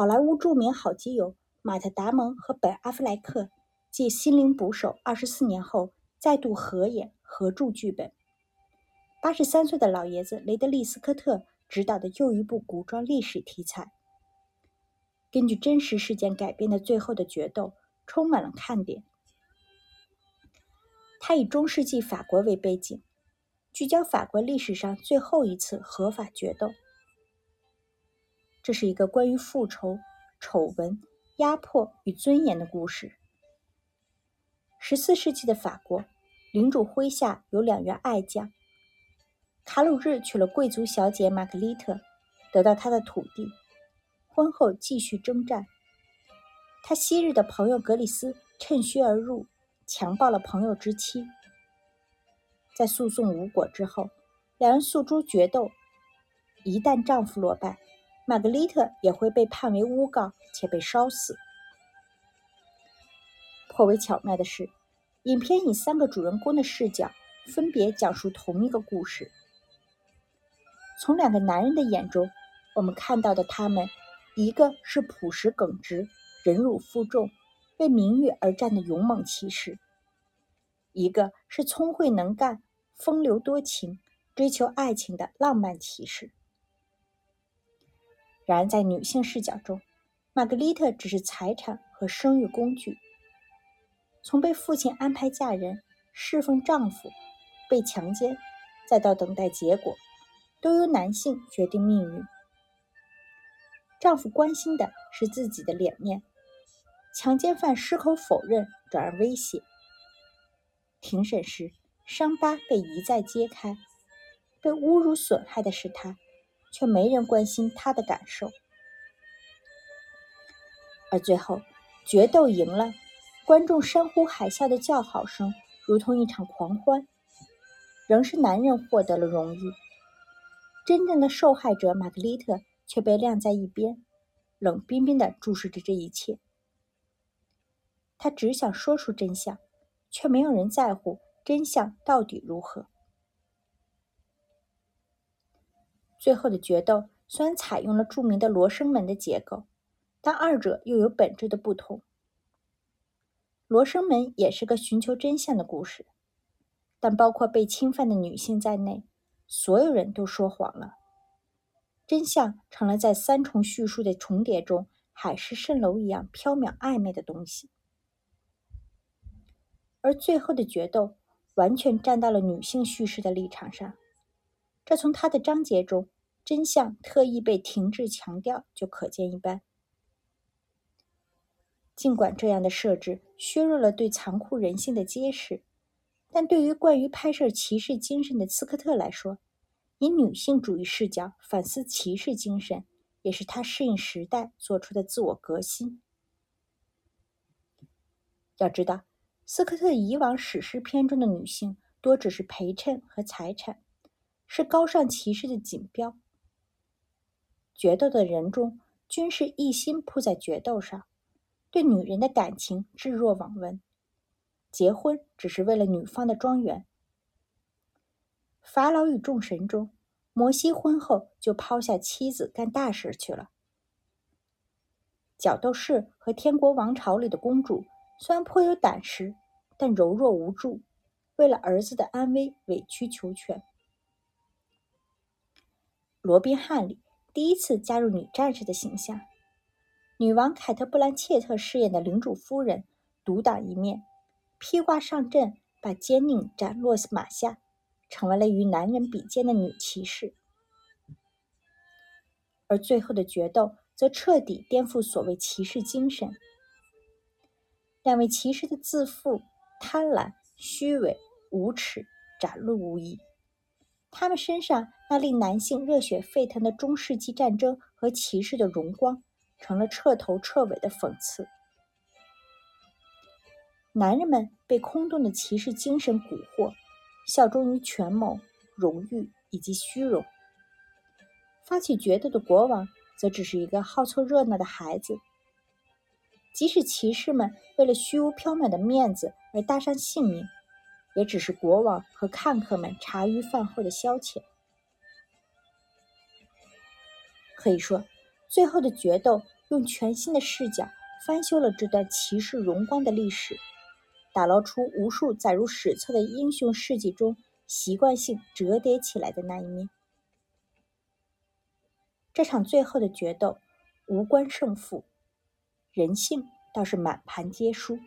好莱坞著名好基友马特·达蒙和本·阿弗莱克继《心灵捕手》二十四年后再度合演合著剧本。八十三岁的老爷子雷德利·斯科特执导的又一部古装历史题材、根据真实事件改编的《最后的决斗》充满了看点。它以中世纪法国为背景，聚焦法国历史上最后一次合法决斗。这是一个关于复仇、丑闻、压迫与尊严的故事。十四世纪的法国，领主麾下有两员爱将。卡鲁日娶了贵族小姐玛格丽特，得到她的土地。婚后继续征战。他昔日的朋友格里斯趁虚而入，强暴了朋友之妻。在诉讼无果之后，两人诉诸决斗。一旦丈夫落败，玛格丽特也会被判为诬告且被烧死。颇为巧妙的是，影片以三个主人公的视角分别讲述同一个故事。从两个男人的眼中，我们看到的他们，一个是朴实耿直、忍辱负重、为名誉而战的勇猛骑士；一个是聪慧能干、风流多情、追求爱情的浪漫骑士。然而，在女性视角中，玛格丽特只是财产和生育工具。从被父亲安排嫁人、侍奉丈夫、被强奸，再到等待结果，都由男性决定命运。丈夫关心的是自己的脸面，强奸犯矢口否认，转而威胁。庭审时，伤疤被一再揭开，被侮辱损害的是他。却没人关心他的感受，而最后决斗赢了，观众山呼海啸的叫好声如同一场狂欢，仍是男人获得了荣誉，真正的受害者玛格丽特却被晾在一边，冷冰冰地注视着这一切。他只想说出真相，却没有人在乎真相到底如何。最后的决斗虽然采用了著名的罗生门的结构，但二者又有本质的不同。罗生门也是个寻求真相的故事，但包括被侵犯的女性在内，所有人都说谎了。真相成了在三重叙述的重叠中，海市蜃楼一样飘渺暧昧的东西。而最后的决斗完全站到了女性叙事的立场上。这从他的章节中真相特意被停滞强调就可见一斑。尽管这样的设置削弱了对残酷人性的揭示，但对于惯于拍摄骑士精神的斯科特来说，以女性主义视角反思骑士精神，也是他适应时代做出的自我革新。要知道，斯科特以往史诗片中的女性多只是陪衬和财产。是高尚骑士的锦标。决斗的人中，均是一心扑在决斗上，对女人的感情置若罔闻。结婚只是为了女方的庄园。法老与众神中，摩西婚后就抛下妻子干大事去了。角斗士和天国王朝里的公主，虽然颇有胆识，但柔弱无助，为了儿子的安危委曲求全。罗宾汉里第一次加入女战士的形象，女王凯特·布兰切特饰演的领主夫人独当一面，披挂上阵，把坚定斩落马下，成为了与男人比肩的女骑士。而最后的决斗则彻底颠覆所谓骑士精神，两位骑士的自负、贪婪、虚伪、无耻展露无遗。他们身上那令男性热血沸腾的中世纪战争和骑士的荣光，成了彻头彻尾的讽刺。男人们被空洞的骑士精神蛊惑，效忠于权谋、荣誉以及虚荣。发起决斗的国王，则只是一个好凑热闹的孩子。即使骑士们为了虚无缥缈的面子而搭上性命。也只是国王和看客们茶余饭后的消遣。可以说，最后的决斗用全新的视角翻修了这段骑士荣光的历史，打捞出无数载入史册的英雄事迹中习惯性折叠起来的那一面。这场最后的决斗无关胜负，人性倒是满盘皆输。